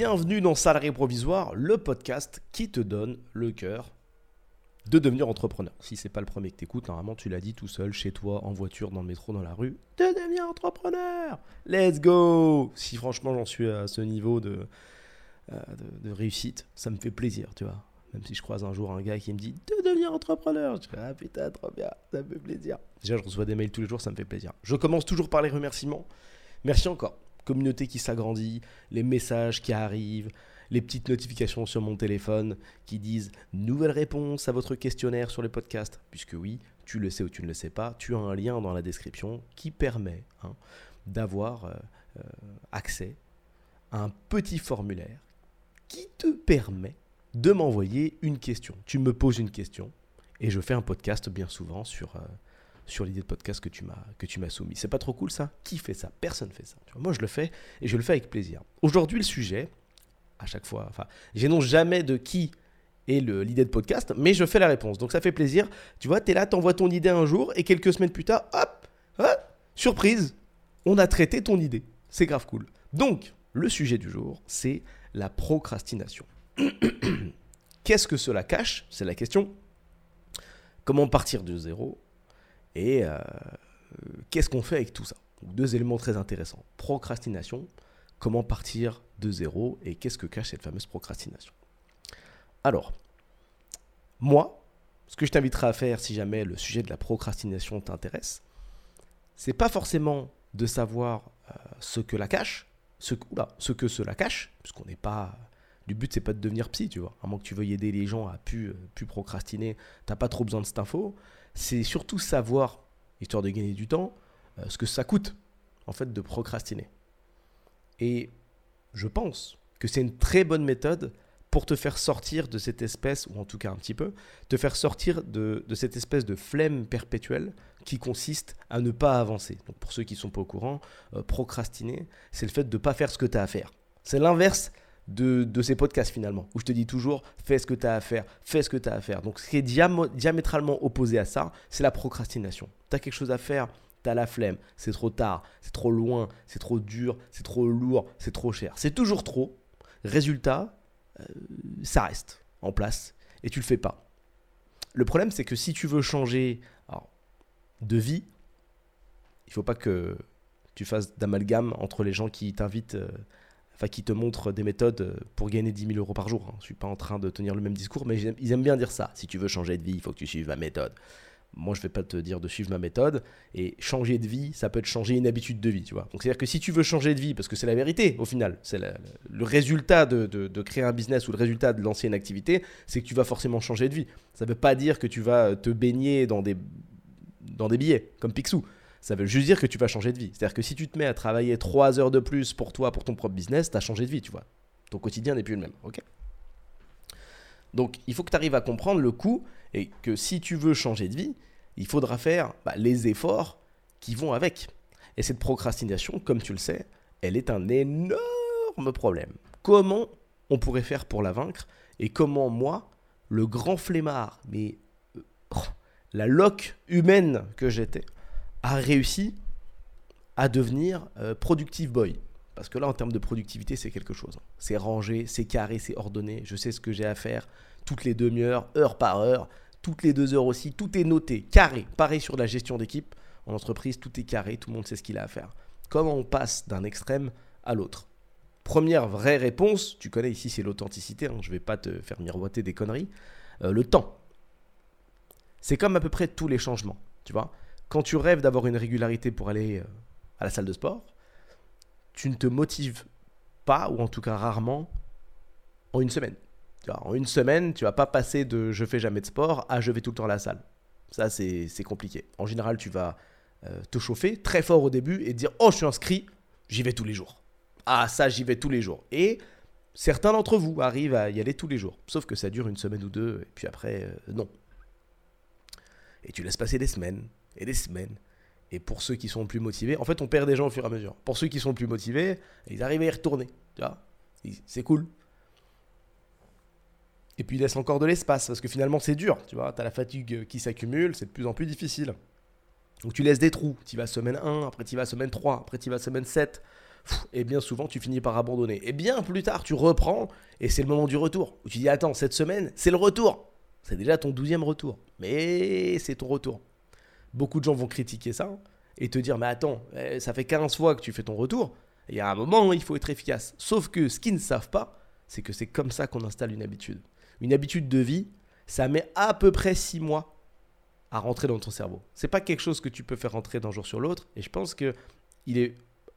Bienvenue dans Salarié Provisoire, le podcast qui te donne le cœur de devenir entrepreneur. Si c'est pas le premier que t'écoutes, normalement tu l'as dit tout seul, chez toi, en voiture, dans le métro, dans la rue, de devenir entrepreneur. Let's go Si franchement j'en suis à ce niveau de, euh, de réussite, ça me fait plaisir, tu vois. Même si je croise un jour un gars qui me dit de devenir entrepreneur, je dis ah putain trop bien, ça me fait plaisir. Déjà je reçois des mails tous les jours, ça me fait plaisir. Je commence toujours par les remerciements. Merci encore. Communauté qui s'agrandit, les messages qui arrivent, les petites notifications sur mon téléphone qui disent nouvelle réponse à votre questionnaire sur le podcast. Puisque oui, tu le sais ou tu ne le sais pas, tu as un lien dans la description qui permet hein, d'avoir euh, euh, accès à un petit formulaire qui te permet de m'envoyer une question. Tu me poses une question et je fais un podcast bien souvent sur, euh, sur l'idée de podcast que tu m'as que soumis. C'est pas trop cool ça? Qui fait ça? Personne fait ça. moi je le fais et je le fais avec plaisir. Aujourd'hui le sujet, à chaque fois, enfin, j'énonce jamais de qui est l'idée de podcast, mais je fais la réponse. Donc ça fait plaisir. Tu vois, tu es là, tu envoies ton idée un jour et quelques semaines plus tard, hop, hop surprise, on a traité ton idée. C'est grave cool. Donc, le sujet du jour, c'est la procrastination. Qu'est-ce que cela cache? C'est la question. Comment partir de zéro Et euh, qu'est-ce qu'on fait avec tout ça? Deux éléments très intéressants. Procrastination, comment partir de zéro et qu'est-ce que cache cette fameuse procrastination? Alors, moi, ce que je t'inviterai à faire si jamais le sujet de la procrastination t'intéresse, c'est pas forcément de savoir euh, ce que la cache, ce, ce que cela cache, puisqu'on n'est pas le but, c'est pas de devenir psy, tu vois. À moins que tu veuilles aider les gens à plus, euh, plus procrastiner, t'as pas trop besoin de cette info. C'est surtout savoir, histoire de gagner du temps, euh, ce que ça coûte, en fait, de procrastiner. Et je pense que c'est une très bonne méthode pour te faire sortir de cette espèce, ou en tout cas un petit peu, te faire sortir de, cette espèce de flemme perpétuelle qui consiste à ne pas avancer. Donc pour ceux qui ne sont pas au courant, euh, procrastiner, c'est le fait de ne pas faire ce que tu as à faire. C'est l'inverse de, ces podcasts finalement, où je te dis toujours fais ce que tu as à faire, fais ce que tu as à faire. Donc ce qui est diamétralement opposé à ça, c'est la procrastination. Tu as quelque chose à faire, tu as la flemme, c'est trop tard, c'est trop loin, c'est trop dur, c'est trop lourd, c'est trop cher. C'est toujours trop. Résultat, euh, ça reste en place et tu le fais pas. Le problème, c'est que si tu veux changer de vie, il faut pas que tu fasses d'amalgame entre les gens qui t'invitent euh, qui te montrent des méthodes euh, pour gagner 10 000 euros par jour. Hein. Je ne suis pas en train de tenir le même discours, mais ils aiment bien dire ça. Si tu veux changer de vie, il faut que tu suives ma méthode. Moi, je vais pas te dire de suivre ma méthode. Et changer de vie, ça peut être changer une habitude de vie, tu vois. Donc, c'est-à-dire que si tu veux changer de vie, parce que c'est la vérité au final, c'est le résultat de, créer un business ou le résultat de lancer une activité, c'est que tu vas forcément changer de vie. Ça ne veut pas dire que tu vas te baigner dans des, dans des billets, comme Picsou. Ça veut juste dire que tu vas changer de vie. C'est-à-dire que si tu te mets à travailler 3 heures de plus pour toi, pour ton propre business, tu as changé de vie, tu vois. Ton quotidien n'est plus le même, ok? Donc il faut que tu arrives à comprendre le coût et que si tu veux changer de vie, il faudra faire bah, les efforts qui vont avec. Et cette procrastination, comme tu le sais, elle est un énorme problème. Comment on pourrait faire pour la vaincre et comment moi, le grand flemmard, mais euh, oh, la loque humaine que j'étais, a réussi à devenir euh, productive boy. Parce que là, en termes de productivité, c'est quelque chose. C'est rangé, c'est carré, c'est ordonné. Je sais ce que j'ai à faire toutes les demi-heures, heure par heure, toutes les deux heures aussi. Tout est noté, carré. Pareil sur la gestion d'équipe. En entreprise, tout est carré, tout le monde sait ce qu'il a à faire. Comment on passe d'un extrême à l'autre? Première vraie réponse, tu connais ici, c'est l'authenticité. Hein, je ne vais pas te faire miroiter des conneries. Euh, le temps. C'est comme à peu près tous les changements. Tu vois quand tu rêves d'avoir une régularité pour aller euh, à la salle de sport, tu ne te motives pas, ou en tout cas rarement, en une semaine. en une semaine, tu vas pas passer de je fais jamais de sport à je vais tout le temps à la salle. Ça, c'est compliqué. En général, tu vas euh, te chauffer très fort au début et dire Oh, je suis inscrit, j'y vais tous les jours. Ah, ça, j'y vais tous les jours. Et certains d'entre vous arrivent à y aller tous les jours. Sauf que ça dure une semaine ou deux, et puis après, euh, non. Et tu laisses passer des semaines, et des semaines. Et pour ceux qui sont plus motivés, en fait, on perd des gens au fur et à mesure. Pour ceux qui sont plus motivés, ils arrivent à y retourner. Tu vois C'est cool. Et puis, ils laissent encore de l'espace, parce que finalement, c'est dur. Tu vois, tu as la fatigue qui s'accumule, c'est de plus en plus difficile. Donc, tu laisses des trous. Tu vas semaine 1, après tu vas semaine 3, après tu vas semaine 7. et bien souvent tu finis par abandonner. Et bien plus tard, tu reprends et c'est le moment du retour. Où tu dis attends, cette semaine, c'est le retour. C'est déjà ton douzième retour. Mais c'est ton retour. Beaucoup de gens vont critiquer ça et te dire mais attends, eh, ça fait 15 fois que tu fais ton retour. Il y a un moment, il faut être efficace. Sauf que ce qu'ils ne savent pas, c'est que c'est comme ça qu'on installe une habitude. Une habitude de vie, ça met à peu près 6 mois à rentrer dans ton cerveau. C'est pas quelque chose que tu peux faire rentrer d'un jour sur l'autre. Et je pense que il est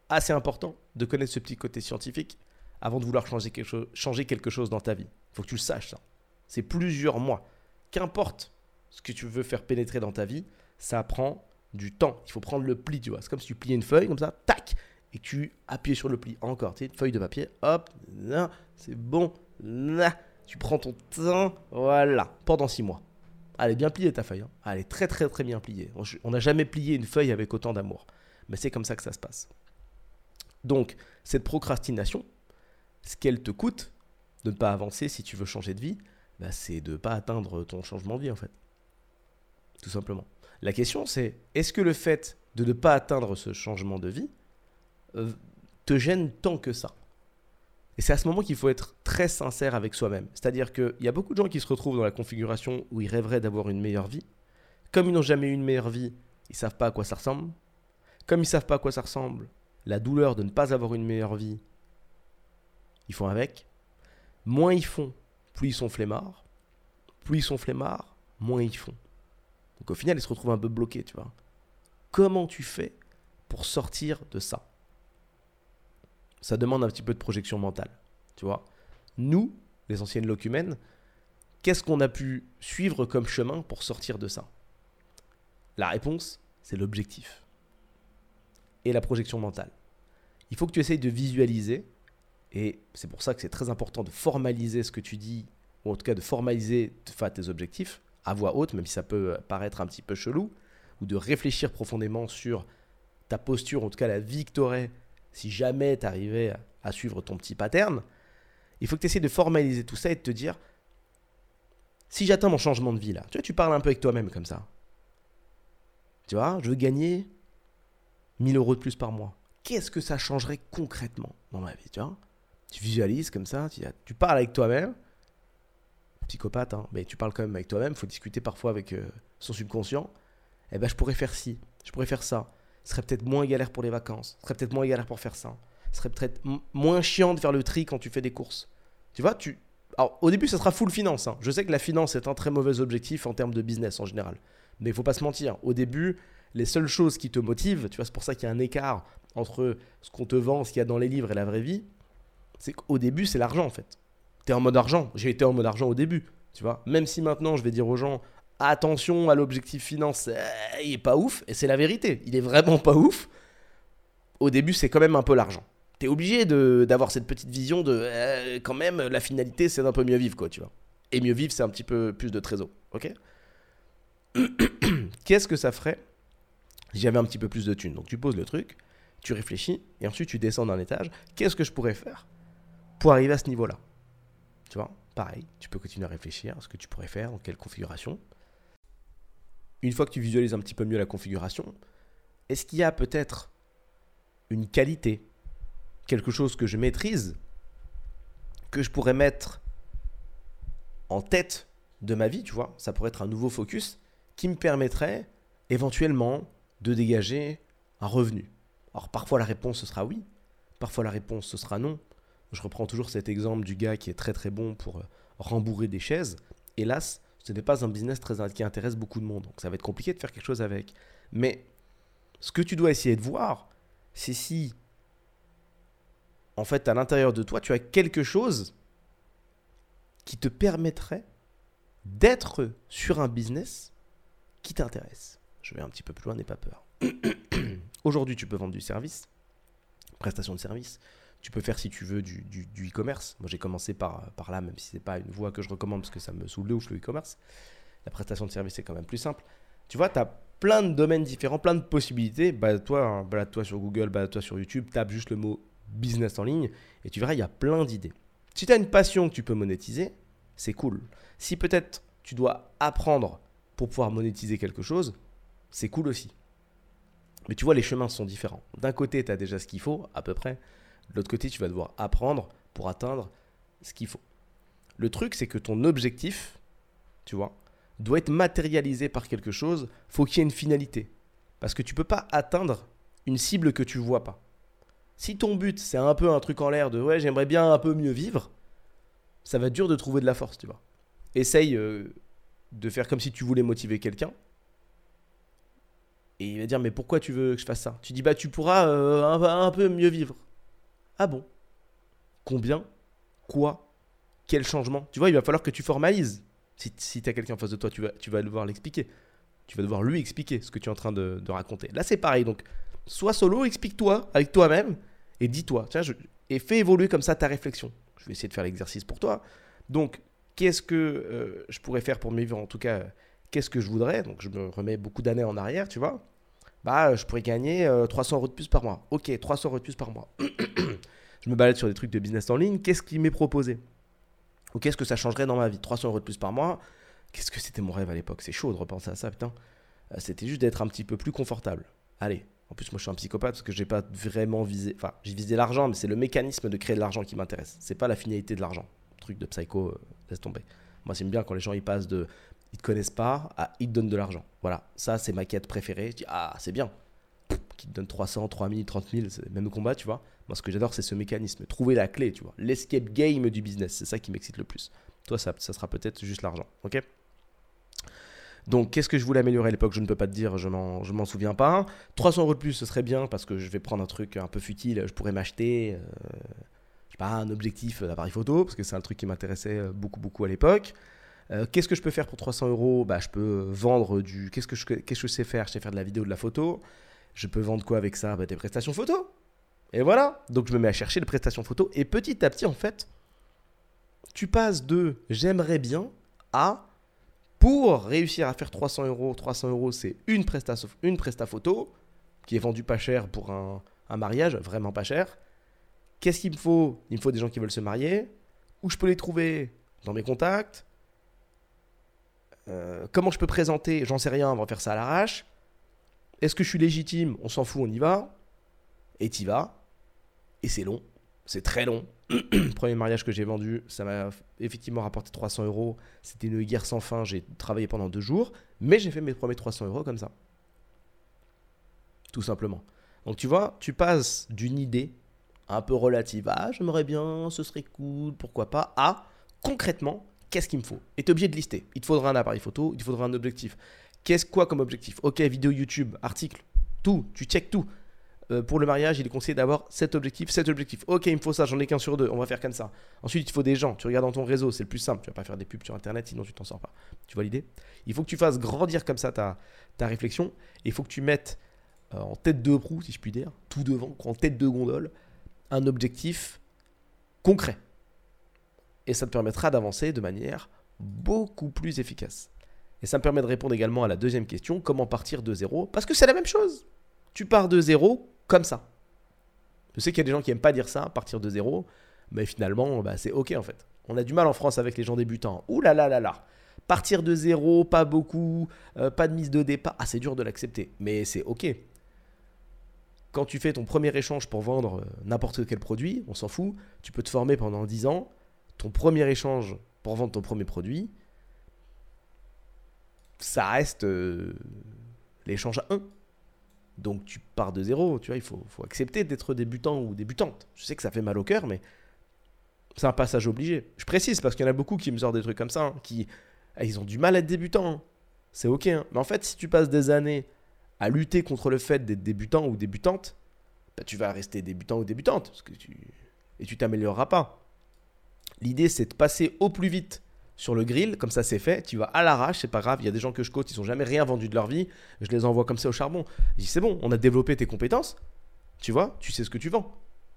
assez important de connaître ce petit côté scientifique avant de vouloir changer quelque chose, changer quelque chose dans ta vie. Il faut que tu le saches, ça. C'est plusieurs mois. Qu'importe ce que tu veux faire pénétrer dans ta vie, ça prend du temps. Il faut prendre le pli, tu vois. C'est comme si tu pliais une feuille, comme ça, tac, et tu appuies sur le pli. Encore, tu sais, une feuille de papier, hop, là, c'est bon, là. Tu prends ton temps, voilà, pendant six mois. Elle est bien pliée ta feuille. Hein. Elle est très très très bien pliée. On n'a jamais plié une feuille avec autant d'amour. Mais c'est comme ça que ça se passe. Donc, cette procrastination, ce qu'elle te coûte de ne pas avancer si tu veux changer de vie, bah, c'est de ne pas atteindre ton changement de vie en fait. Tout simplement. La question c'est, est-ce que le fait de ne pas atteindre ce changement de vie euh, te gêne tant que ça? Et c'est à ce moment qu'il faut être très sincère avec soi-même. C'est-à-dire qu'il y a beaucoup de gens qui se retrouvent dans la configuration où ils rêveraient d'avoir une meilleure vie. Comme ils n'ont jamais eu une meilleure vie, ils ne savent pas à quoi ça ressemble. Comme ils savent pas à quoi ça ressemble, la douleur de ne pas avoir une meilleure vie, ils font avec. Moins ils font, plus ils sont flemmards. Plus ils sont flemmards, moins ils font. Donc au final, ils se retrouvent un peu bloqués, tu vois. Comment tu fais pour sortir de ça? Ça demande un petit peu de projection mentale. Tu vois Nous, les anciennes locumènes, qu'est-ce qu'on a pu suivre comme chemin pour sortir de ça? La réponse, c'est l'objectif et la projection mentale. Il faut que tu essayes de visualiser, et c'est pour ça que c'est très important de formaliser ce que tu dis, ou en tout cas de formaliser tes objectifs à voix haute, même si ça peut paraître un petit peu chelou, ou de réfléchir profondément sur ta posture, en tout cas la vie que tu aurais si jamais tu arrivais à suivre ton petit pattern, il faut que tu essaies de formaliser tout ça et de te dire si j'atteins mon changement de vie là, tu vois, tu parles un peu avec toi-même comme ça. Tu vois, je veux gagner 1000 euros de plus par mois. Qu'est-ce que ça changerait concrètement dans ma vie, tu vois? Tu visualises comme ça, tu, parles avec toi-même. Psychopathe, hein, mais tu parles quand même avec toi-même, il faut discuter parfois avec euh, son subconscient. Eh ben, je pourrais faire ci, je pourrais faire ça ce serait peut-être moins galère pour les vacances, ce serait peut-être moins galère pour faire ça, ce serait peut-être moins chiant de faire le tri quand tu fais des courses. Tu vois, tu... Alors, au début, ça sera full finance. Hein. Je sais que la finance est un très mauvais objectif en termes de business en général. Mais il faut pas se mentir. Au début, les seules choses qui te motivent, tu vois, c'est pour ça qu'il y a un écart entre ce qu'on te vend, ce qu'il y a dans les livres et la vraie vie, c'est qu'au début, c'est l'argent en fait. Tu es en mode argent. J'ai été en mode argent au début. Tu vois, même si maintenant je vais dire aux gens, attention à l'objectif finance, il est pas ouf, et c'est la vérité, il est vraiment pas ouf. Au début, c'est quand même un peu l'argent. T'es obligé d'avoir cette petite vision de euh, quand même la finalité, c'est d'un peu mieux vivre, quoi, tu vois. Et mieux vivre, c'est un petit peu plus de trésor, ok? Qu'est-ce que ça ferait si j'avais un petit peu plus de thunes? Donc tu poses le truc, tu réfléchis, et ensuite tu descends d'un étage. Qu'est-ce que je pourrais faire pour arriver à ce niveau-là? Tu vois Pareil, tu peux continuer à réfléchir à ce que tu pourrais faire, dans quelle configuration une fois que tu visualises un petit peu mieux la configuration, est-ce qu'il y a peut-être une qualité, quelque chose que je maîtrise, que je pourrais mettre en tête de ma vie, tu vois, ça pourrait être un nouveau focus qui me permettrait éventuellement de dégager un revenu. Alors parfois la réponse sera oui, parfois la réponse sera non. Je reprends toujours cet exemple du gars qui est très très bon pour rembourrer des chaises. Hélas, ce n'est pas un business très, qui intéresse beaucoup de monde. Donc ça va être compliqué de faire quelque chose avec. Mais ce que tu dois essayer de voir, c'est si, en fait, à l'intérieur de toi, tu as quelque chose qui te permettrait d'être sur un business qui t'intéresse. Je vais un petit peu plus loin, n'aie pas peur. Aujourd'hui, tu peux vendre du service, prestation de service. Tu peux faire, si tu veux, du, e-commerce. Moi, j'ai commencé par, par là, même si ce n'est pas une voie que je recommande parce que ça me saoule de ouf le e-commerce. La prestation de service est quand même plus simple. Tu vois, tu as plein de domaines différents, plein de possibilités. Balade-toi hein, balade -toi sur Google, balade-toi sur YouTube, tape juste le mot business en ligne et tu verras, il y a plein d'idées. Si tu as une passion que tu peux monétiser, c'est cool. Si peut-être tu dois apprendre pour pouvoir monétiser quelque chose, c'est cool aussi. Mais tu vois, les chemins sont différents. D'un côté, tu as déjà ce qu'il faut, à peu près. L'autre côté, tu vas devoir apprendre pour atteindre ce qu'il faut. Le truc, c'est que ton objectif, tu vois, doit être matérialisé par quelque chose. Faut qu'il y ait une finalité. Parce que tu peux pas atteindre une cible que tu vois pas. Si ton but, c'est un peu un truc en l'air de ouais, j'aimerais bien un peu mieux vivre, ça va être dur de trouver de la force, tu vois. Essaye euh, de faire comme si tu voulais motiver quelqu'un. Et il va dire, mais pourquoi tu veux que je fasse ça? Tu dis, bah tu pourras euh, un, peu mieux vivre. Ah bon? Combien? Quoi? Quel changement? Tu vois, il va falloir que tu formalises. Si, si tu as quelqu'un en face de toi, tu vas, tu vas devoir l'expliquer. Tu vas devoir lui expliquer ce que tu es en train de, raconter. Là, c'est pareil. Donc, sois solo, explique-toi avec toi-même et dis-toi. Tiens, et fais évoluer comme ça ta réflexion. Je vais essayer de faire l'exercice pour toi. Donc, qu'est-ce que euh, je pourrais faire pour me vivre? En tout cas, qu'est-ce que je voudrais? Donc, je me remets beaucoup d'années en arrière, tu vois. Bah, je pourrais gagner 300 euh, euros de plus par mois. Ok, 300 euros de plus par mois. je me balade sur des trucs de business en ligne. Qu'est-ce qui m'est proposé? Ou qu'est-ce que ça changerait dans ma vie? 300 euros de plus par mois. Qu'est-ce que c'était mon rêve à l'époque? C'est chaud de repenser à ça, putain. Euh, c'était juste d'être un petit peu plus confortable. Allez, en plus, moi, je suis un psychopathe parce que j'ai pas vraiment visé. Enfin, j'ai visé l'argent, mais c'est le mécanisme de créer de l'argent qui m'intéresse. C'est pas la finalité de l'argent. Truc de psycho, euh, laisse tomber. Moi, j'aime bien quand les gens ils passent de ils te connaissent pas à ils te donnent de l'argent. Voilà, ça, c'est ma quête préférée. Je dis, ah, c'est bien. Qui te donne 300, 3000, 30 000, c'est même combat, tu vois. Moi, ce que j'adore, c'est ce mécanisme. Trouver la clé, tu vois. L'escape game du business, c'est ça qui m'excite le plus. Toi, ça, ça sera peut-être juste l'argent, ok? Donc, qu'est-ce que je voulais améliorer à l'époque? Je ne peux pas te dire, je m'en, m'en souviens pas. 300 euros de plus, ce serait bien parce que je vais prendre un truc un peu futile. Je pourrais m'acheter, euh, je sais pas, un objectif d'appareil photo parce que c'est un truc qui m'intéressait euh, beaucoup, beaucoup à l'époque. Euh, qu'est-ce que je peux faire pour 300 euros? Bah, Je peux vendre du. Qu'est-ce que, je, sais faire? Je sais faire de la vidéo, de la photo. Je peux vendre quoi avec ça? Bah, Des prestations photo. Et voilà. Donc, je me mets à chercher des prestations photo. Et petit à petit, en fait, tu passes de j'aimerais bien à pour réussir à faire 300 euros, 300 euros, c'est une presta, une presta photo qui est vendue pas cher pour un, mariage, vraiment pas cher. Qu'est-ce qu'il me faut? Il me faut des gens qui veulent se marier. Où je peux les trouver? Dans mes contacts. Euh, comment je peux présenter J'en sais rien, on va faire ça à l'arrache. Est-ce que je suis légitime? On s'en fout, on y va. Et t'y vas. Et c'est long. C'est très long. Premier mariage que j'ai vendu, ça m'a effectivement rapporté 300 euros. C'était une guerre sans fin. J'ai travaillé pendant deux jours, mais j'ai fait mes premiers 300 euros comme ça. Tout simplement. Donc tu vois, tu passes d'une idée un peu relative à j'aimerais bien, ce serait cool, pourquoi pas, à concrètement, qu'est-ce qu'il me faut Et tu es obligé de lister. Il te faudra un appareil photo, il te faudra un objectif. Qu'est-ce quoi comme objectif Ok, vidéo YouTube, article, tout, tu check tout. Euh, pour le mariage, il est conseillé d'avoir cet objectif, cet objectif. Ok, il me faut ça, j'en ai qu'un sur deux, on va faire comme ça. Ensuite, il faut des gens. Tu regardes dans ton réseau, c'est le plus simple. Tu vas pas faire des pubs sur Internet, sinon tu t'en sors pas. Tu vois l'idée? Il faut que tu fasses grandir comme ça ta, ta réflexion. Et il faut que tu mettes euh, en tête de proue, si je puis dire, tout devant, en tête de gondole, un objectif concret. Et ça te permettra d'avancer de manière beaucoup plus efficace. Et ça me permet de répondre également à la deuxième question, comment partir de zéro? Parce que c'est la même chose. Tu pars de zéro comme ça. Je sais qu'il y a des gens qui n'aiment pas dire ça, partir de zéro, mais finalement, bah, c'est ok en fait. On a du mal en France avec les gens débutants. Ouh là là là là Partir de zéro, pas beaucoup, euh, pas de mise de départ. Ah, c'est dur de l'accepter, mais c'est ok. Quand tu fais ton premier échange pour vendre euh, n'importe quel produit, on s'en fout, tu peux te former pendant 10 ans. Ton premier échange pour vendre ton premier produit, ça reste euh, l'échange 1. Donc tu pars de zéro, tu vois, il faut, accepter d'être débutant ou débutante. Je sais que ça fait mal au cœur, mais c'est un passage obligé. Je précise parce qu'il y en a beaucoup qui me sortent des trucs comme ça, hein, qui ah, ils ont du mal à être débutants. Hein. C'est ok, hein. mais en fait, si tu passes des années à lutter contre le fait d'être débutant ou débutante, bah, tu vas rester débutant ou débutante, parce que tu... et tu t'amélioreras pas. L'idée, c'est de passer au plus vite sur le grill, comme ça c'est fait, tu vas à l'arrache, c'est pas grave, il y a des gens que je coach, ils n'ont jamais rien vendu de leur vie, je les envoie comme ça au charbon. Je dis c'est bon, on a développé tes compétences, tu vois, tu sais ce que tu vends,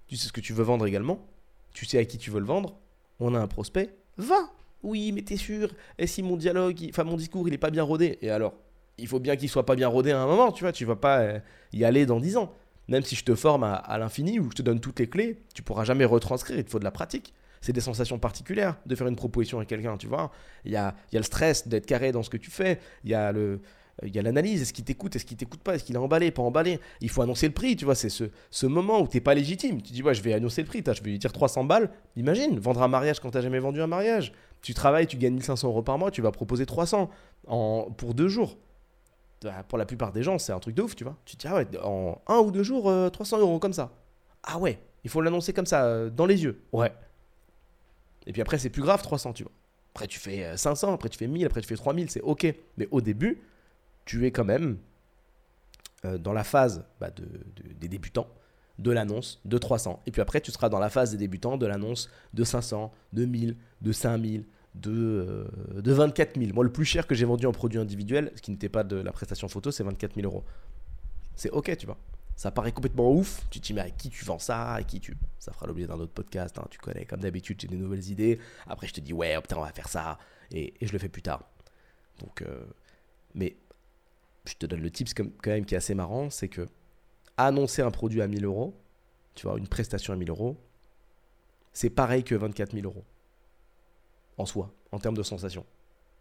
tu sais ce que tu veux vendre également, tu sais à qui tu veux le vendre, on a un prospect, va. Oui, mais t'es sûr. Et si mon dialogue, enfin mon discours, il est pas bien rodé, et alors Il faut bien qu'il soit pas bien rodé à un moment, tu vois, tu vas pas euh, y aller dans 10 ans. Même si je te forme à, à l'infini ou je te donne toutes les clés, tu pourras jamais retranscrire, il te faut de la pratique c'est des sensations particulières de faire une proposition à quelqu'un, tu vois. Il y a, y a le stress d'être carré dans ce que tu fais, il y a le, il y a l'analyse, est-ce qu'il t'écoute, est-ce qu'il t'écoute pas, est-ce qu'il est emballé, pas emballé? Il faut annoncer le prix, tu vois, c'est ce, ce moment où t'es pas légitime. Tu dis, ouais, je vais annoncer le prix, je vais lui dire 300 balles. Imagine, vendre un mariage quand t'as jamais vendu un mariage. Tu travailles, tu gagnes 1500 euros par mois, tu vas proposer 300 en, pour deux jours. Bah, pour la plupart des gens, c'est un truc de ouf, tu vois. Tu te dis, ah ouais, en un ou deux jours, 300 euh, euros comme ça. Ah ouais, il faut l'annoncer comme ça, euh, dans les yeux. Ouais. Et puis après, c'est plus grave, 300, tu vois. Après, tu fais 500, euh, après, tu fais 1000, après, tu fais 3000, c'est ok. Mais au début, tu es quand même euh, dans la phase bah, des débutants de l'annonce de 300. Et puis après, tu seras dans la phase des débutants de l'annonce de 500, de 1000, de 5000, de, euh, de 24 000. Moi, le plus cher que j'ai vendu en produit individuel, ce qui n'était pas de la prestation photo, c'est 24 000 euros. C'est ok, tu vois. Ça paraît complètement ouf. Tu te dis, mais à qui tu vends ça? À qui tu. Ça fera l'objet d'un autre podcast. Hein, tu connais, comme d'habitude, j'ai des nouvelles idées. Après, je te dis, ouais, putain, on va faire ça. Et, je le fais plus tard. Donc, euh, mais je te donne le tips quand même qui est assez marrant, c'est que annoncer un produit à 1000 euros, tu vois, une prestation à 1000 euros, c'est pareil que 24 000 euros en soi, en termes de sensation,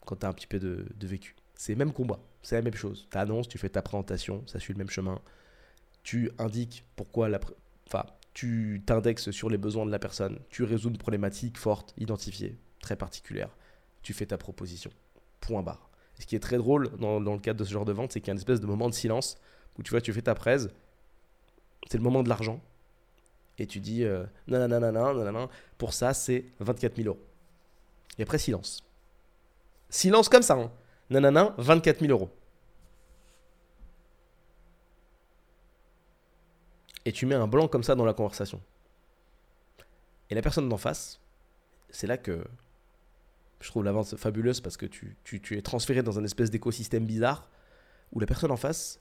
quand tu as un petit peu de, vécu. C'est le même combat, c'est la même chose. Tu annonces, tu fais ta présentation, ça suit le même chemin. Tu indiques pourquoi la. Enfin, tu t'indexes sur les besoins de la personne, tu résous une problématique forte, identifiée, très particulière. Tu fais ta proposition. Point barre ce qui est très drôle dans, le cadre de ce genre de vente, c'est qu'il y a une espèce de moment de silence où tu vois, tu fais ta presse, c'est le moment de l'argent, et tu dis euh, non, non, pour ça, c'est 24 000 euros. Et après, silence. Silence comme ça, hein. non, 24 000 euros. Et tu mets un blanc comme ça dans la conversation. Et la personne d'en face, c'est là que je trouve la vente fabuleuse parce que tu, es transféré dans un espèce d'écosystème bizarre où la personne en face,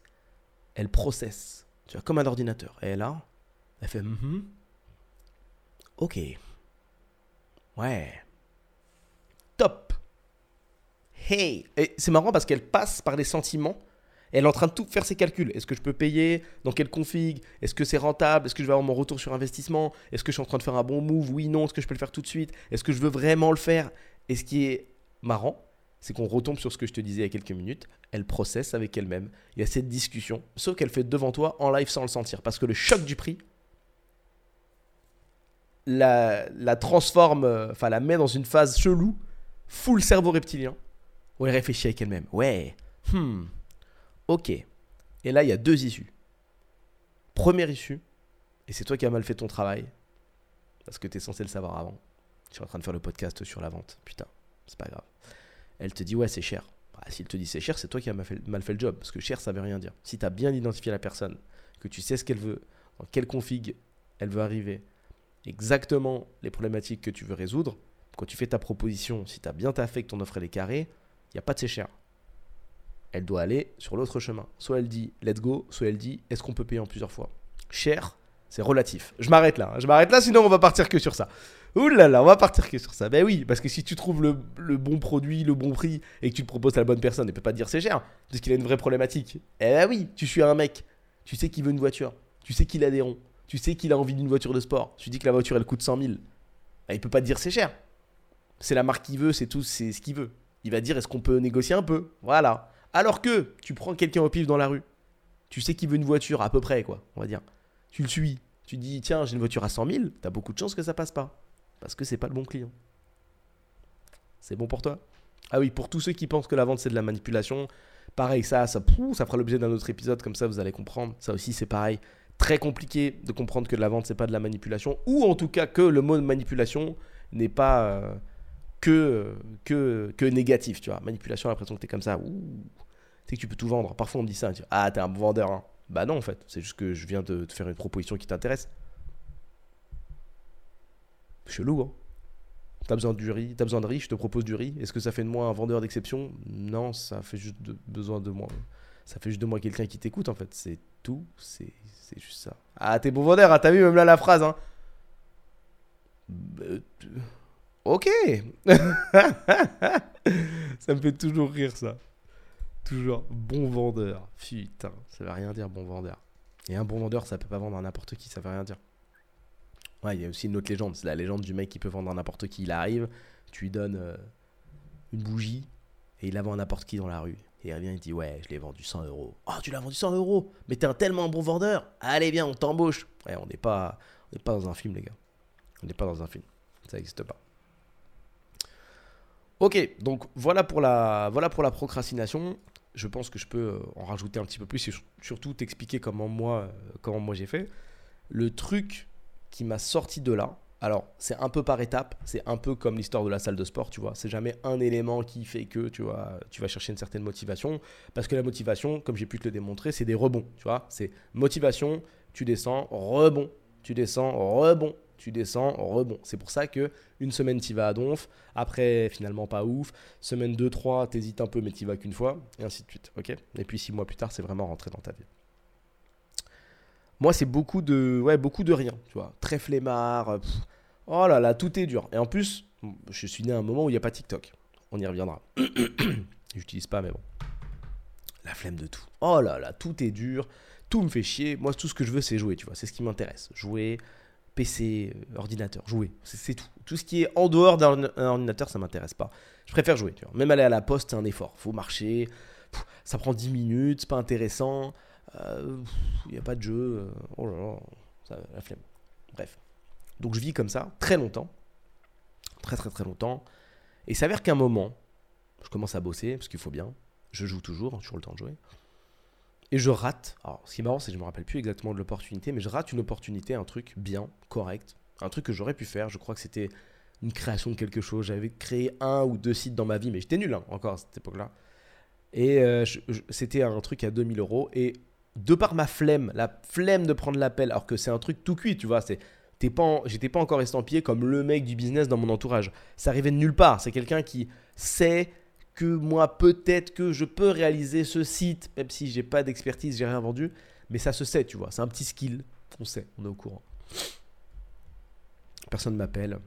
elle processe. Tu vois, comme un ordinateur. Et là, elle fait mm Ok. Ouais. Top. Hey. Et c'est marrant parce qu'elle passe par les sentiments. Elle est en train de tout faire ses calculs. Est-ce que je peux payer? Dans quelle config? Est-ce que c'est rentable? Est-ce que je vais avoir mon retour sur investissement? Est-ce que je suis en train de faire un bon move? Oui, non. Est-ce que je peux le faire tout de suite? Est-ce que je veux vraiment le faire? Et ce qui est marrant, c'est qu'on retombe sur ce que je te disais il y a quelques minutes. Elle processe avec elle-même. Il y a cette discussion, sauf qu'elle fait devant toi en live sans le sentir. Parce que le choc du prix la, la transforme, euh, enfin la met dans une phase chelou, full cerveau reptilien, où elle réfléchit avec elle-même. Ouais, hmm, ok. Et là, il y a deux issues. Première issue, et c'est toi qui as mal fait ton travail, parce que tu es censé le savoir avant. Tu es en train de faire le podcast sur la vente. Putain, c'est pas grave. Elle te dit, ouais, c'est cher. Bah, S'il te dit c'est cher, c'est toi qui as mal fait, le job. Parce que cher, ça veut rien dire. Si tu as bien identifié la personne, que tu sais ce qu'elle veut, dans quelle config elle veut arriver, exactement les problématiques que tu veux résoudre, quand tu fais ta proposition, si tu as bien taffé que ton offre est carrée, il n'y a pas de c'est cher. Elle doit aller sur l'autre chemin. Soit elle dit let's go, soit elle dit est-ce qu'on peut payer en plusieurs fois? Cher, c'est relatif. Je m'arrête là. Hein. Je m'arrête là, sinon on va partir que sur ça. Ouh là là, on va partir que sur ça. Ben oui, parce que si tu trouves le, bon produit, le bon prix, et que tu te proposes à la bonne personne, elle peut pas te dire c'est cher, parce qu'il a une vraie problématique. Eh ben oui, tu suis un mec, tu sais qu'il veut une voiture, tu sais qu'il a des ronds, tu sais qu'il a envie d'une voiture de sport, tu dis que la voiture elle coûte 100 000. Ben, il peut pas te dire c'est cher. C'est la marque qu'il veut, c'est tout, c'est ce qu'il veut. Il va dire est-ce qu'on peut négocier un peu? Voilà. Alors que tu prends quelqu'un au pif dans la rue, tu sais qu'il veut une voiture à peu près, quoi, on va dire. Tu le suis, tu dis tiens, j'ai une voiture à 100 000, t'as beaucoup de chances que ça passe pas. Parce que c'est pas le bon client. C'est bon pour toi? Ah oui, pour tous ceux qui pensent que la vente c'est de la manipulation, pareil, ça, ça, ça fera l'objet d'un autre épisode, comme ça vous allez comprendre. Ça aussi c'est pareil. Très compliqué de comprendre que la vente c'est pas de la manipulation, ou en tout cas que le mot manipulation n'est pas euh, que, que, négatif, tu vois. Manipulation, l'impression que tu es comme ça, ouh, sais que tu peux tout vendre. Parfois on me dit ça, ah t'es un bon vendeur. Hein. Bah non en fait, c'est juste que je viens de te faire une proposition qui t'intéresse. Chelou, hein T'as besoin du riz, t'as besoin de riz, je te propose du riz. Est-ce que ça fait de moi un vendeur d'exception? Non, ça fait juste besoin de moi. Ça fait juste de moi quelqu'un qui t'écoute en fait. C'est tout, c'est juste ça. Ah, t'es bon vendeur, hein, t'as vu même là la phrase, hein euh, Ok Ça me fait toujours rire ça. Toujours bon vendeur. Putain, ça veut rien dire bon vendeur. Et un bon vendeur, ça peut pas vendre à n'importe qui, ça veut rien dire. Ouais, il y a aussi une autre légende. C'est la légende du mec qui peut vendre à n'importe qui. Il arrive, tu lui donnes euh, une bougie et il la vend à n'importe qui dans la rue. Et il revient, il dit Ouais, je l'ai vendu 100 euros. Oh, tu l'as vendu 100 euros? Mais t'es un tellement bon vendeur Allez, viens, on t'embauche. Ouais, on n'est pas, on pas dans un film, les gars. On n'est pas dans un film. Ça n'existe pas. Ok, donc voilà pour la, voilà pour la procrastination. Je pense que je peux euh, en rajouter un petit peu plus et surtout t'expliquer comment moi, euh, comment moi j'ai fait. Le truc qui m'a sorti de là, alors c'est un peu par étapes, c'est un peu comme l'histoire de la salle de sport, tu vois. C'est jamais un élément qui fait que tu tu vas chercher une certaine motivation, parce que la motivation, comme j'ai pu te le démontrer, c'est des rebonds, tu vois. C'est motivation, tu descends, rebond, tu descends, rebond, tu descends, rebond. C'est pour ça que une semaine tu vas à donf, après finalement pas ouf, semaine 2 3, t'hésites un peu mais tu vas qu'une fois et ainsi de suite, OK? Et puis six mois plus tard, c'est vraiment rentré dans ta vie. Moi, c'est beaucoup de ouais, beaucoup de rien, tu vois, très flemmard. oh là là, tout est dur. Et en plus, je suis né à un moment où il n'y a pas TikTok. On y reviendra. J'utilise pas mais bon. La flemme de tout. Oh là là, tout est dur, tout me fait chier. Moi, tout ce que je veux, c'est jouer, tu vois. C'est ce qui m'intéresse. Jouer, PC, euh, ordinateur, jouer. C'est tout. Tout ce qui est en dehors d'un ordinateur, ça m'intéresse pas. Je préfère jouer. Même aller à la poste, c'est un effort. faut marcher. ça prend 10 minutes, c'est pas intéressant. Il euh, n'y a pas de jeu. Euh, oh là là, ça, la flemme. Bref. Donc je vis comme ça très longtemps. Très très très longtemps. Et il s'avère qu'à un moment, je commence à bosser, parce qu'il faut bien. Je joue toujours, j'ai toujours le temps de jouer. Et je rate. Alors, ce qui est marrant, c'est que je me rappelle plus exactement de l'opportunité, mais je rate une opportunité, un truc bien, correct, un truc que j'aurais pu faire. Je crois que c'était une création de quelque chose. J'avais créé un ou deux sites dans ma vie, mais j'étais nul hein, encore à cette époque-là. Et euh, c'était un truc à 2000 euros. Et de par ma flemme, la flemme de prendre l'appel, alors que c'est un truc tout cuit, tu vois, c'est j'étais pas encore estampillé comme le mec du business dans mon entourage. Ça arrivait de nulle part. C'est quelqu'un qui sait que moi, peut-être que je peux réaliser ce site, même si j'ai pas d'expertise, j'ai rien vendu, mais ça se sait, tu vois. C'est un petit skill, on sait, on est au courant. Personne ne m'appelle.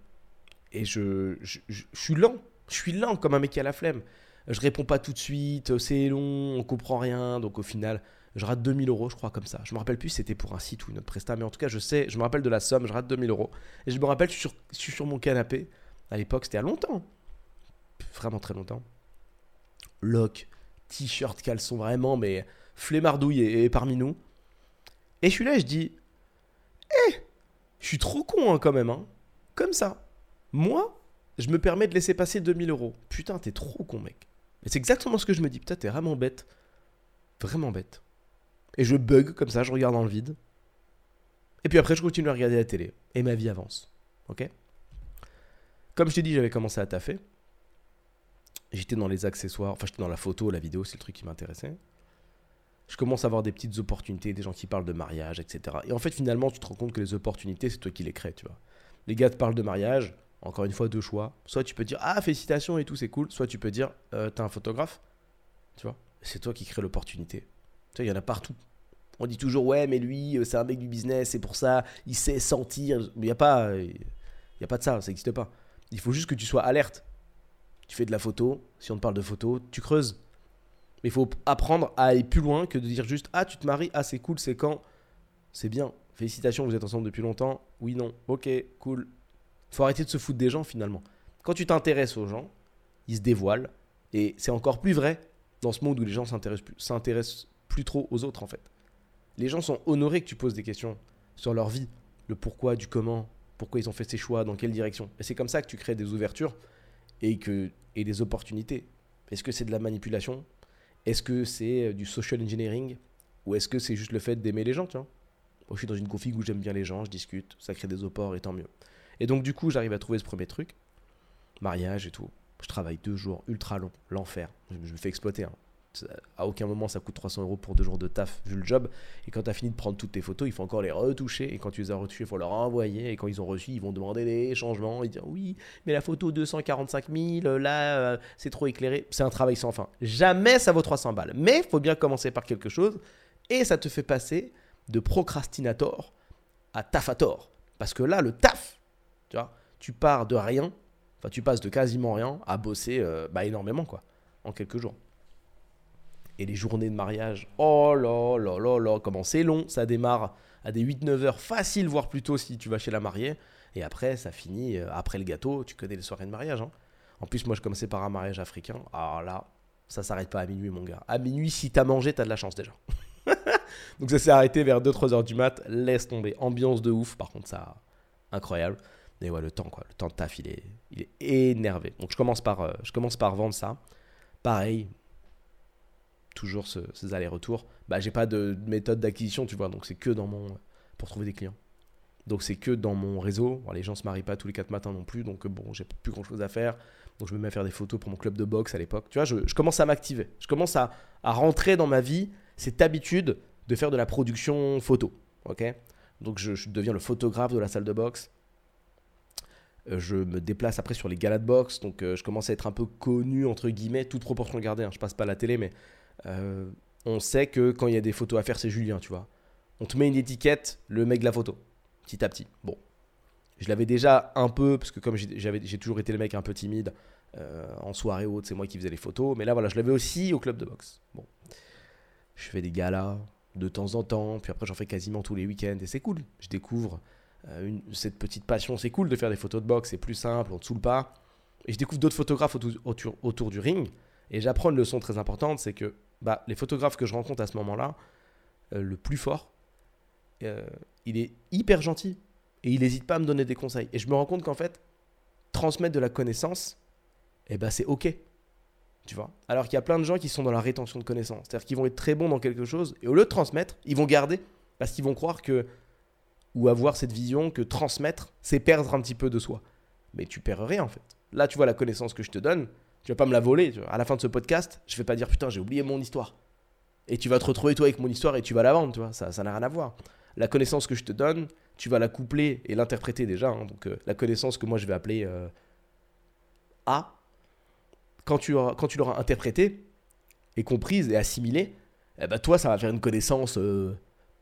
Et je, suis lent. Je suis lent comme un mec qui a la flemme. Je réponds pas tout de suite, c'est long, on comprend rien. Donc au final, je rate 2000 euros, je crois, comme ça. Je me rappelle plus si c'était pour un site ou une autre presta, mais en tout cas, je sais, je me rappelle de la somme, je rate 2000 euros. Et je me rappelle, sur, je suis sur mon canapé. À l'époque, c'était à longtemps. Vraiment très longtemps lock, t-shirt, caleçon, vraiment, mais flemmardouille et, parmi nous. Et je suis là je dis, eh, je suis trop con hein, quand même, hein. Comme ça. Moi, je me permets de laisser passer 2000 euros. Putain, t'es trop con, mec. Et c'est exactement ce que je me dis. Putain, t'es vraiment bête. Vraiment bête. Et je bug comme ça, je regarde dans le vide. Et puis après, je continue à regarder la télé. Et ma vie avance. Ok? Comme je t'ai dit, j'avais commencé à taffer. J'étais dans les accessoires, enfin j'étais dans la photo, la vidéo, c'est le truc qui m'intéressait. Je commence à avoir des petites opportunités, des gens qui parlent de mariage, etc. Et en fait, finalement, tu te rends compte que les opportunités, c'est toi qui les crées, tu vois. Les gars te parlent de mariage, encore une fois, deux choix. Soit tu peux dire, ah, félicitations et tout, c'est cool. Soit tu peux dire, euh, t'es un photographe, tu vois. C'est toi qui crée l'opportunité. Tu vois, il y en a partout. On dit toujours, ouais, mais lui, euh, c'est un mec du business, c'est pour ça, il sait sentir. Mais il n'y a, il y a pas de ça, ça n'existe pas. Il faut juste que tu sois alerte tu fais de la photo, si on te parle de photo, tu creuses. Mais il faut apprendre à aller plus loin que de dire juste Ah, tu te maries, ah, c'est cool, c'est quand? C'est bien. Félicitations, vous êtes ensemble depuis longtemps. Oui, non, ok, cool. faut arrêter de se foutre des gens finalement. Quand tu t'intéresses aux gens, ils se dévoilent. Et c'est encore plus vrai dans ce monde où les gens s'intéressent plus, s'intéressent plus trop aux autres en fait. Les gens sont honorés que tu poses des questions sur leur vie, le pourquoi, du comment, pourquoi ils ont fait ces choix, dans quelle direction. Et c'est comme ça que tu crées des ouvertures et, des opportunités. Est-ce que c'est de la manipulation? Est-ce que c'est euh, du social engineering? Ou est-ce que c'est juste le fait d'aimer les gens Moi, je suis dans une config où j'aime bien les gens, je discute, ça crée des opports et tant mieux. Et donc, du coup, j'arrive à trouver ce premier truc mariage et tout. Je travaille deux jours ultra long, l'enfer. Je me fais exploiter. Hein à aucun moment ça coûte 300 euros pour deux jours de taf vu le job. Et quand tu as fini de prendre toutes tes photos, il faut encore les retoucher. Et quand tu les as retouchées, il faut leur envoyer. Et quand ils ont reçu, ils vont demander des changements. Ils disent oui, mais la photo 245 000, là, euh, c'est trop éclairé. C'est un travail sans fin. Jamais ça vaut 300 balles. Mais faut bien commencer par quelque chose. Et ça te fait passer de procrastinator à tafator. Parce que là, le taf, tu vois, tu pars de rien. Enfin, tu passes de quasiment rien à bosser euh, bah, énormément, quoi, en quelques jours. Et les journées de mariage, oh là là là là, comment c'est long, ça démarre à des 8-9 heures facile, voire plus tôt si tu vas chez la mariée. Et après, ça finit, euh, après le gâteau, tu connais les soirées de mariage. Hein. En plus, moi, je commençais par un mariage africain. Alors là, Ça s'arrête pas à minuit, mon gars. À minuit, si t'as mangé, t'as de la chance déjà. Donc ça s'est arrêté vers 2-3 heures du mat. Laisse tomber. Ambiance de ouf. Par contre, ça, incroyable. Mais ouais, le temps, quoi. Le temps de taf, il est, il est énervé. Donc je commence par, euh, je commence par vendre ça. Pareil, toujours ces allers-retours. Bah, j'ai pas de méthode d'acquisition, tu vois. Donc c'est que dans mon. pour trouver des clients. Donc c'est que dans mon réseau. les gens se marient pas tous les 4 matins non plus. Donc bon, j'ai plus grand chose à faire. Donc je me mets à faire des photos pour mon club de boxe à l'époque. Tu vois, je, commence à m'activer. Je commence à, à, rentrer dans ma vie cette habitude de faire de la production photo. Ok? Donc je, deviens le photographe de la salle de boxe. Euh, je me déplace après sur les galas de boxe. Donc euh, je commence à être un peu connu, entre guillemets, toute proportion gardée. Hein. Je passe pas à la télé, mais euh, on sait que quand il y a des photos à faire, c'est Julien, tu vois. On te met une étiquette, le mec de la photo, petit à petit. Bon, je l'avais déjà un peu, parce que comme j'ai toujours été le mec un peu timide, en soirée ou autre, c'est moi qui faisais les photos. Mais là, voilà, je l'avais aussi au club de boxe. Bon, je fais des galas de temps en temps, puis après j'en fais quasiment tous les week-ends, et c'est cool. Je découvre euh, cette petite passion, c'est cool de faire des photos de boxe, c'est plus simple, on te saoule pas. Et je découvre d'autres photographes autour, du ring, et j'apprends une leçon très importante, c'est que bah, les photographes que je rencontre à ce moment-là, euh, le plus fort, euh, il est hyper gentil, et il n'hésite pas à me donner des conseils. Et je me rends compte qu'en fait, transmettre de la connaissance, eh ben, c'est ok. Tu vois? Alors qu'il y a plein de gens qui sont dans la rétention de connaissances. C'est-à-dire qu'ils vont être très bons dans quelque chose et au lieu de transmettre, ils vont garder parce qu'ils vont croire que ou avoir cette vision que transmettre, c'est perdre un petit peu de soi. Mais tu perds rien en fait. Là, tu vois la connaissance que je te donne, tu vas pas me la voler. À la fin de ce podcast, je vais pas dire putain, j'ai oublié mon histoire. Et tu vas te retrouver toi avec mon histoire et tu vas la vendre. Ça, n'a rien à voir. La connaissance que je te donne, tu vas la coupler et l'interpréter déjà. Hein. Donc euh, la connaissance que moi je vais appeler euh, A, quand tu, l'auras interprété et comprise et assimilé, eh ben toi, ça va faire une connaissance euh,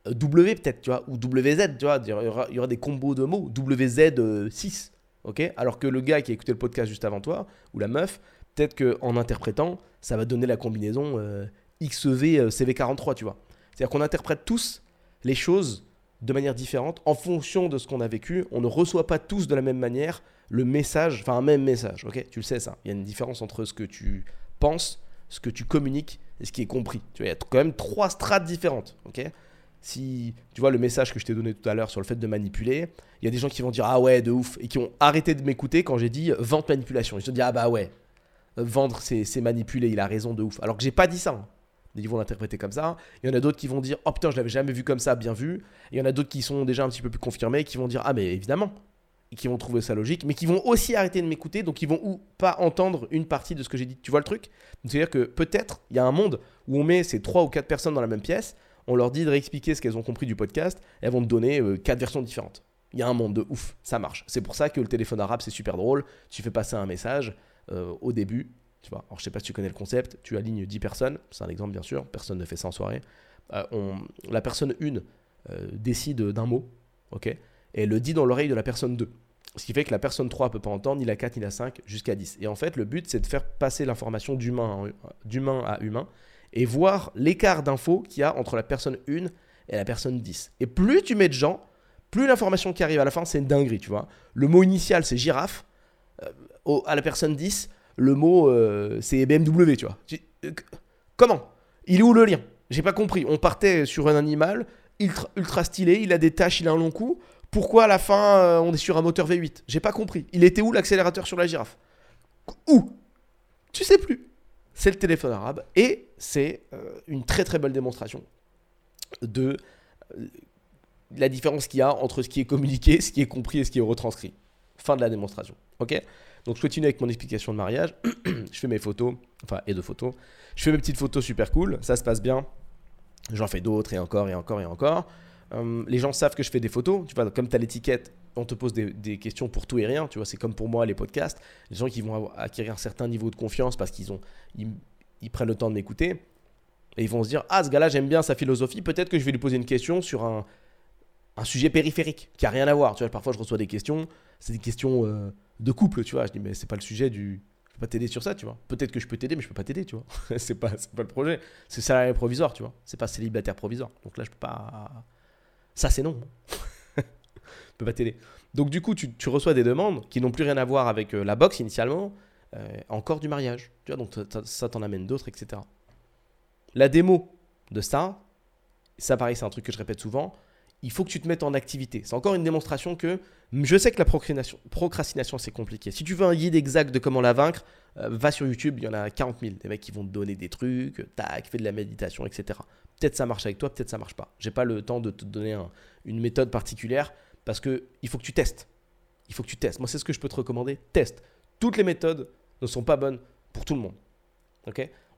W peut-être, tu vois, ou WZ, tu vois. Il y, aura, il y aura des combos de mots, WZ6, ok Alors que le gars qui a écouté le podcast juste avant toi, ou la meuf, peut-être qu'en interprétant, ça va donner la combinaison euh, XEV euh, CV43, tu vois. C'est-à-dire qu'on interprète tous les choses de manière différente en fonction de ce qu'on a vécu. On ne reçoit pas tous de la même manière le message, enfin un même message, ok? Tu le sais ça. Il y a une différence entre ce que tu penses, ce que tu communiques et ce qui est compris. Tu il y a quand même trois strates différentes, ok? Si tu vois le message que je t'ai donné tout à l'heure sur le fait de manipuler, il y a des gens qui vont dire ah ouais de ouf et qui ont arrêté de m'écouter quand j'ai dit vente manipulation. Ils se disent ah bah ouais, vendre c'est manipuler, il a raison de ouf. Alors que j'ai pas dit ça. Hein. Ils vont l'interpréter comme ça. Il y en a d'autres qui vont dire oh putain je l'avais jamais vu comme ça, bien vu. il y en a d'autres qui sont déjà un petit peu plus confirmés qui vont dire ah mais évidemment et qui vont trouver ça logique, mais qui vont aussi arrêter de m'écouter, donc ils vont ou pas entendre une partie de ce que j'ai dit. Tu vois le truc? C'est-à-dire que peut-être il y a un monde où on met ces trois ou quatre personnes dans la même pièce, on leur dit de réexpliquer ce qu'elles ont compris du podcast, et elles vont te donner euh, quatre versions différentes. Il y a un monde de ouf, ça marche. C'est pour ça que le téléphone arabe c'est super drôle. Tu fais passer un message euh, au début, tu vois. Alors je sais pas si tu connais le concept, tu alignes 10 personnes, c'est un exemple bien sûr, personne ne fait ça en soirée. Euh, la personne 1 décide d'un mot, ok et le dit dans l'oreille de la personne 2. Ce qui fait que la personne 3 ne peut pas entendre ni la 4 ni la 5 jusqu'à 10. Et en fait, le but, c'est de faire passer l'information d'humain à humain et voir l'écart d'infos qu'il y a entre la personne 1 et la personne 10. Et plus tu mets de gens, plus l'information qui arrive à la fin, c'est une dinguerie, tu vois. Le mot initial, c'est girafe. Euh, à la personne 10, le mot, euh, c'est BMW, tu vois. Euh, comment? Il est où le lien? J'ai pas compris. On partait sur un animal ultra, ultra stylé, il a des taches, il a un long cou. Pourquoi à la fin on est sur un moteur V8 J'ai pas compris. Il était où l'accélérateur sur la girafe? Où? Tu sais plus. C'est le téléphone arabe et c'est une très très belle démonstration de la différence qu'il y a entre ce qui est communiqué, ce qui est compris et ce qui est retranscrit. Fin de la démonstration. Ok? Donc je continue avec mon explication de mariage. je fais mes photos, enfin et de photos. Je fais mes petites photos super cool, ça se passe bien. J'en fais d'autres et encore et encore et encore. Euh, les gens savent que je fais des photos. Tu vois, comme tu as l'étiquette, on te pose des, questions pour tout et rien. Tu vois, c'est comme pour moi les podcasts. Les gens qui vont acquérir un certain niveau de confiance parce qu'ils ont, ils, prennent le temps de m'écouter. Et ils vont se dire Ah, ce gars-là, j'aime bien sa philosophie. Peut-être que je vais lui poser une question sur un, sujet périphérique qui a rien à voir. Tu vois, parfois je reçois des questions. C'est des questions euh, de couple, tu vois. Je dis Mais c'est pas le sujet du. Je peux pas t'aider sur ça, tu vois. Peut-être que je peux t'aider, mais je peux pas t'aider, tu vois. c'est pas, pas le projet. C'est salarié provisoire, tu vois. C'est pas célibataire provisoire. Donc là, je peux pas ça, c'est non. ne peut pas t'aider. Donc, du coup, tu, reçois des demandes qui n'ont plus rien à voir avec euh, la box initialement. euh, encore du mariage. Tu vois, donc ça t'en amène d'autres, etc. La démo de ça, ça pareil, c'est un truc que je répète souvent, il faut que tu te mettes en activité. C'est encore une démonstration que je sais que la procrastination, procrastination c'est compliqué. Si tu veux un guide exact de comment la vaincre, euh, va sur YouTube, il y en a 40 000. Des mecs qui vont te donner des trucs, tac, fais de la méditation, etc. Peut-être ça marche avec toi, peut-être ça marche pas. J'ai pas le temps de te donner une méthode particulière parce que il faut que tu testes. Il faut que tu testes. Moi, c'est ce que je peux te recommander. Teste. Toutes les méthodes ne sont pas bonnes pour tout le monde.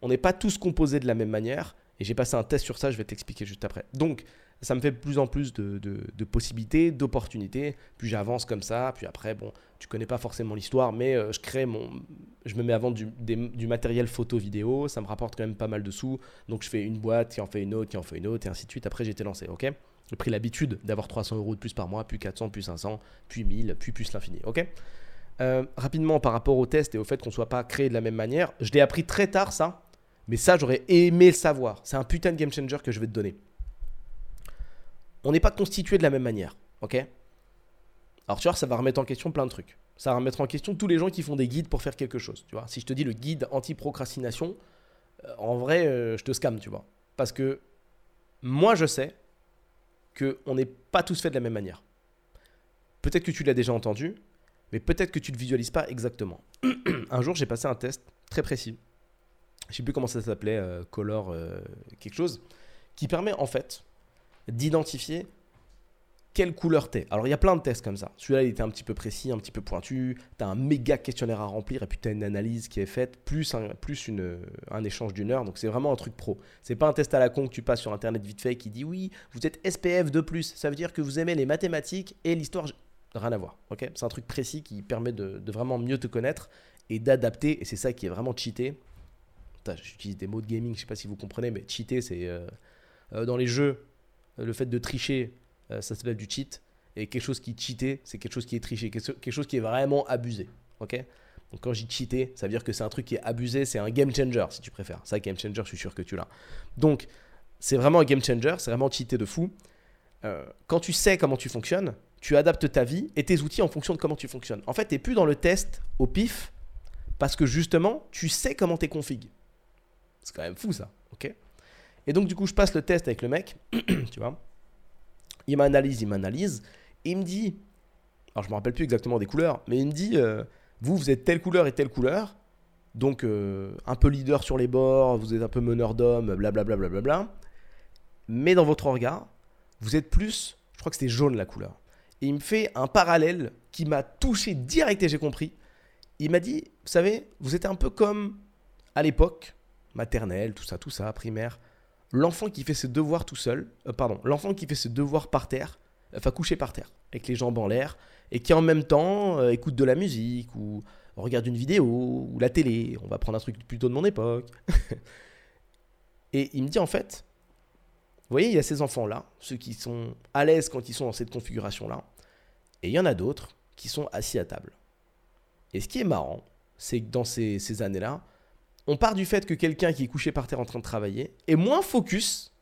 On n'est pas tous composés de la même manière. Et j'ai passé un test sur ça, je vais t'expliquer juste après. Donc, ça me fait de plus en plus de, possibilités, d'opportunités. Puis j'avance comme ça. Puis après, bon, tu connais pas forcément l'histoire, mais euh, je crée mon, je me mets à vendre du, matériel photo vidéo. Ça me rapporte quand même pas mal de sous. Donc je fais une boîte qui en fait une autre, qui en fait une autre, et ainsi de suite. Après, j'étais lancé. Ok? J'ai pris l'habitude d'avoir 300 euros de plus par mois, puis 400, puis 500, puis 1000, puis plus l'infini. Ok? Euh, rapidement par rapport au test et au fait qu'on soit pas créé de la même manière, je l'ai appris très tard ça, mais ça j'aurais aimé le savoir. C'est un putain de game changer que je vais te donner on n'est pas constitué de la même manière. Ok? Alors tu vois, ça va remettre en question plein de trucs. Ça va remettre en question tous les gens qui font des guides pour faire quelque chose. Tu vois, si je te dis le guide anti-procrastination, euh, en vrai, euh, je te scam, tu vois. Parce que moi, je sais qu'on n'est pas tous faits de la même manière. Peut-être que tu l'as déjà entendu, mais peut-être que tu ne le visualises pas exactement. un jour, j'ai passé un test très précis. Je ne sais plus comment ça s'appelait, euh, Color quelque chose, qui permet en fait d'identifier quelle couleur t'es. Alors il y a plein de tests comme ça. Celui-là il était un petit peu précis, un petit peu pointu. Tu as un méga questionnaire à remplir et puis tu as une analyse qui est faite, plus un, plus un échange d'une heure. Donc c'est vraiment un truc pro. C'est pas un test à la con que tu passes sur internet vite fait qui dit oui, vous êtes SPF de plus. Ça veut dire que vous aimez les mathématiques et l'histoire. Rien à voir. ok? C'est un truc précis qui permet de, vraiment mieux te connaître et d'adapter. Et c'est ça qui est vraiment cheaté. J'utilise des mots de gaming, je sais pas si vous comprenez, mais cheater c'est euh, euh, dans les jeux le fait de tricher, euh, ça s'appelle du cheat. Et quelque chose qui est cheaté, c'est quelque chose qui est triché, quelque chose qui est vraiment abusé. Ok? Donc quand dis cheaté, ça veut dire que c'est un truc qui est abusé, c'est un game changer si tu préfères. Ça, game changer, je suis sûr que tu l'as. Donc c'est vraiment un game changer, c'est vraiment cheaté de fou. Euh, quand tu sais comment tu fonctionnes, tu adaptes ta vie et tes outils en fonction de comment tu fonctionnes. En fait, tu n'es plus dans le test au pif parce que justement, tu sais comment tu es config. C'est quand même fou ça, et donc, du coup, je passe le test avec le mec, tu vois. Il m'analyse, il m'analyse. Et il me dit, alors je me rappelle plus exactement des couleurs, mais il me dit, euh, vous, vous êtes telle couleur et telle couleur. Donc, euh, un peu leader sur les bords, vous êtes un peu meneur d'hommes, blablabla. Bla, bla, bla, mais dans votre regard, vous êtes plus, je crois que c'était jaune la couleur. Et il me fait un parallèle qui m'a touché direct et j'ai compris. Il m'a dit, vous savez, vous êtes un peu comme à l'époque, maternelle, tout ça, tout ça, primaire l'enfant qui fait ses devoirs tout seul, euh, pardon, l'enfant qui fait ses devoirs par terre, enfin couché par terre, avec les jambes en l'air, et qui en même temps euh, écoute de la musique, ou regarde une vidéo, ou la télé, on va prendre un truc plutôt de mon époque. et il me dit en fait, vous voyez, il y a ces enfants-là, ceux qui sont à l'aise quand ils sont dans cette configuration-là, et il y en a d'autres qui sont assis à table. Et ce qui est marrant, c'est que dans ces années-là, on part du fait que quelqu'un qui est couché par terre en train de travailler est moins focus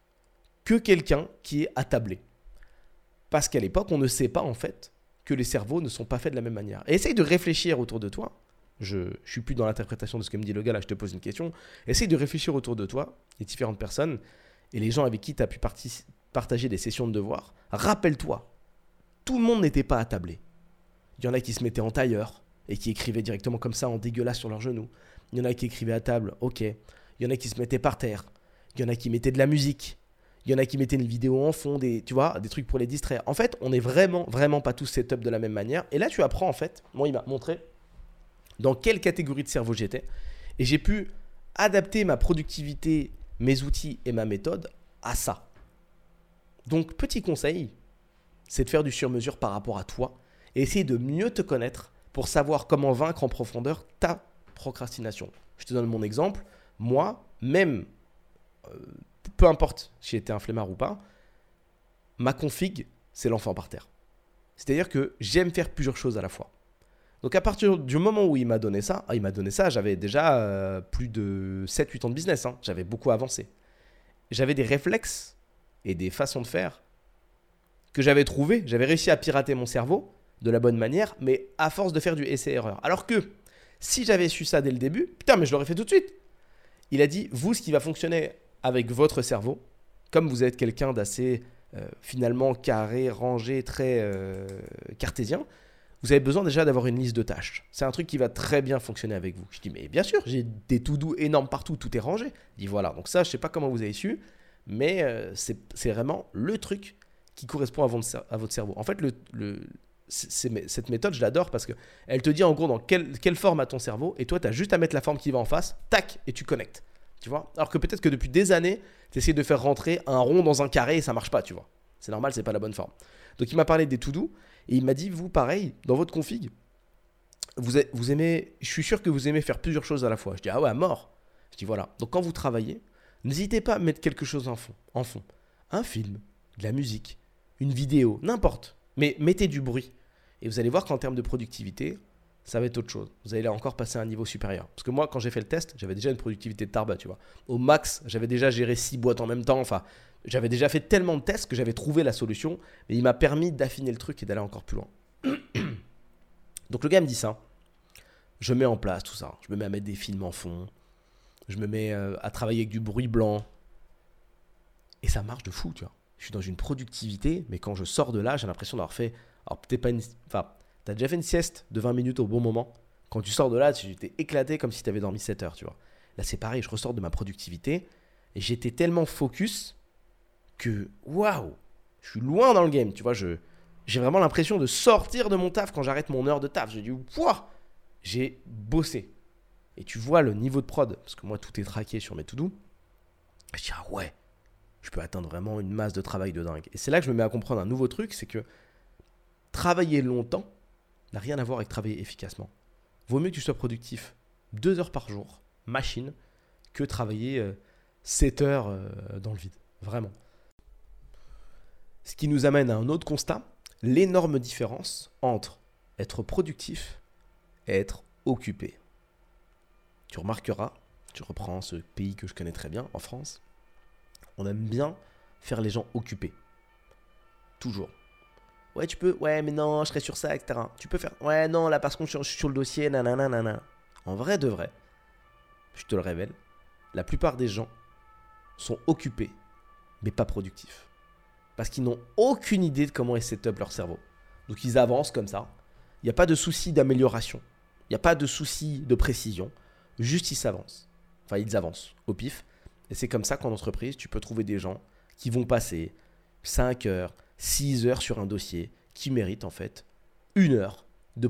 que quelqu'un qui est attablé. Parce qu'à l'époque, on ne sait pas en fait que les cerveaux ne sont pas faits de la même manière. Essaye de réfléchir autour de toi. Je ne suis plus dans l'interprétation de ce que me dit le gars, là je te pose une question. Essaye de réfléchir autour de toi, les différentes personnes, et les gens avec qui tu as pu partager des sessions de devoirs. Rappelle-toi, tout le monde n'était pas attablé. Il y en a qui se mettaient en tailleur et qui écrivaient directement comme ça en dégueulasse sur leurs genoux. Il y en a qui écrivaient à table, ok. Il y en a qui se mettaient par terre. Il y en a qui mettaient de la musique. Il y en a qui mettaient une vidéo en fond, des, tu vois, des trucs pour les distraire. En fait, on n'est vraiment, vraiment pas tous setup de la même manière. Et là, tu apprends, en fait, moi, il m'a montré dans quelle catégorie de cerveau j'étais. Et j'ai pu adapter ma productivité, mes outils et ma méthode à ça. Donc, petit conseil, c'est de faire du sur-mesure par rapport à toi et essayer de mieux te connaître pour savoir comment vaincre en profondeur ta procrastination. Je te donne mon exemple. Moi, même, euh, peu importe si j'étais un flemmard ou pas, ma config, c'est l'enfant par terre. C'est-à-dire que j'aime faire plusieurs choses à la fois. Donc à partir du moment où il m'a donné ça, ah, il m'a donné ça, j'avais déjà euh, plus de 7-8 ans de business, hein. j'avais beaucoup avancé. J'avais des réflexes et des façons de faire que j'avais trouvé, j'avais réussi à pirater mon cerveau de la bonne manière, mais à force de faire du essai-erreur. Alors que Si j'avais su ça dès le début, putain, mais je l'aurais fait tout de suite. Il a dit, vous, ce qui va fonctionner avec votre cerveau, comme vous êtes quelqu'un d'assez euh, finalement carré, rangé, très euh, cartésien, vous avez besoin déjà d'avoir une liste de tâches. C'est un truc qui va très bien fonctionner avec vous. Je dis, mais bien sûr, j'ai des tout doux énormes partout, tout est rangé. Il dit, voilà, donc ça, je sais pas comment vous avez su, mais euh, c'est vraiment le truc qui correspond à votre, cerveau. En fait, le cette méthode, je l'adore parce qu'elle te dit en gros dans quelle, quelle forme a ton cerveau, et toi, tu as juste à mettre la forme qui va en face, tac, et tu connectes. Tu vois? Alors que peut-être que depuis des années, tu essaies de faire rentrer un rond dans un carré et ça marche pas, tu vois. C'est normal, c'est pas la bonne forme. Donc il m'a parlé des to-do et il m'a dit, vous, pareil, dans votre config, vous, vous aimez, je suis sûr que vous aimez faire plusieurs choses à la fois. Je dis, ah ouais, mort. Je dis, voilà. Donc quand vous travaillez, n'hésitez pas à mettre quelque chose en fond. En fond. Un film, de la musique, une vidéo, n'importe. Mais mettez du bruit. Et vous allez voir qu'en termes de productivité, ça va être autre chose. Vous allez encore passer à un niveau supérieur. Parce que moi, quand j'ai fait le test, j'avais déjà une productivité de tarba, tu vois. Au max, j'avais déjà géré six boîtes en même temps. Enfin, j'avais déjà fait tellement de tests que j'avais trouvé la solution. Mais il m'a permis d'affiner le truc et d'aller encore plus loin. Donc le gars me dit ça. Je mets en place tout ça. Je me mets à mettre des films en fond. Je me mets euh, à travailler avec du bruit blanc. Et ça marche de fou, tu vois. Je suis dans une productivité, mais quand je sors de là, j'ai l'impression d'avoir fait. Alors, t'as déjà fait une sieste de 20 minutes au bon moment. Quand tu sors de là, tu t'es éclaté comme si tu avais dormi 7 heures, tu vois. Là, c'est pareil, je ressors de ma productivité et j'étais tellement focus que waouh, je suis loin dans le game, tu vois. Je, j'ai vraiment l'impression de sortir de mon taf quand j'arrête mon heure de taf. Je dis, waouh, j'ai bossé. Et tu vois le niveau de prod, parce que moi, tout est traqué sur mes to-do. Je dis, ah ouais, je peux atteindre vraiment une masse de travail de dingue. Et c'est là que je me mets à comprendre un nouveau truc, c'est que travailler longtemps n'a rien à voir avec travailler efficacement. Vaut mieux que tu sois productif deux heures par jour, machine, que travailler 7 euh, heures euh, dans le vide. Vraiment. Ce qui nous amène à un autre constat, l'énorme différence entre être productif et être occupé. Tu remarqueras, tu reprends ce pays que je connais très bien, en France, on aime bien faire les gens occupés. Toujours. Ouais, tu peux. Ouais, mais non, je serai sur ça, etc. Tu peux faire. Ouais, non, là, parce qu'on je sur le dossier, nanana, En vrai de vrai, je te le révèle, la plupart des gens sont occupés, mais pas productifs. Parce qu'ils n'ont aucune idée de comment est set-up leur cerveau. Donc ils avancent comme ça. Il n'y a pas de souci d'amélioration. Il n'y a pas de souci de précision. Juste ils s'avancent. Enfin, ils avancent au pif. Et c'est comme ça qu'en entreprise, tu peux trouver des gens qui vont passer 5 heures, 6 heures sur un dossier qui mérite en fait une heure de,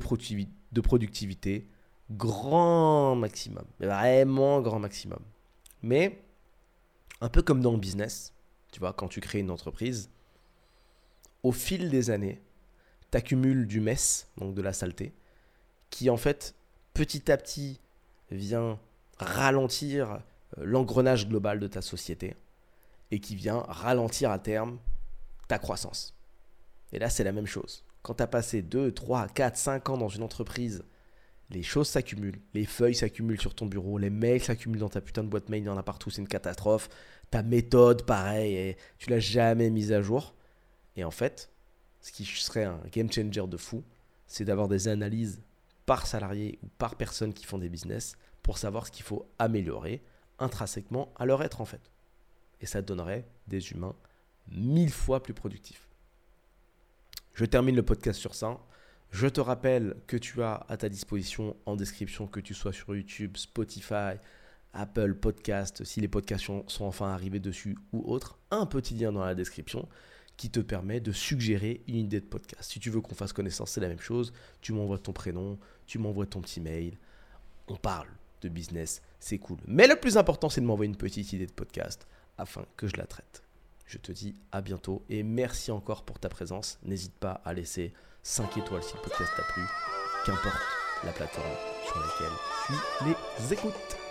productivité grand maximum. Vraiment grand maximum. Mais un peu comme dans le business, tu vois, quand tu crées une entreprise, au fil des années, tu accumules du mess, donc de la saleté, qui en fait petit à petit vient ralentir euh, l'engrenage global de ta société et qui vient ralentir à terme ta croissance. Et là, c'est la même chose. Quand tu as passé 2, 3, 4, 5 ans dans une entreprise, les choses s'accumulent, les feuilles s'accumulent sur ton bureau, les mails s'accumulent dans ta putain de boîte mail, il y en a partout, c'est une catastrophe. Ta méthode, pareil, et tu l'as jamais mise à jour. Et en fait, ce qui serait un game changer de fou, c'est d'avoir des analyses par salarié ou par personne qui font des business pour savoir ce qu'il faut améliorer intrinsèquement à leur être en fait. Et ça donnerait des humains mille fois plus productifs. Je termine le podcast sur ça. Je te rappelle que tu as à ta disposition en description, que tu sois sur YouTube, Spotify, Apple Podcast, si les podcasts sont enfin arrivés dessus ou autre, un petit lien dans la description qui te permet de suggérer une idée de podcast. Si tu veux qu'on fasse connaissance, c'est la même chose. Tu m'envoies ton prénom, tu m'envoies ton petit mail. On parle de business, c'est cool. Mais le plus important, c'est de m'envoyer une petite idée de podcast afin que je la traite. Je te dis à bientôt et merci encore pour ta présence. N'hésite pas à laisser 5 étoiles si le podcast t'a plu, qu'importe la plateforme sur laquelle tu les écoutes.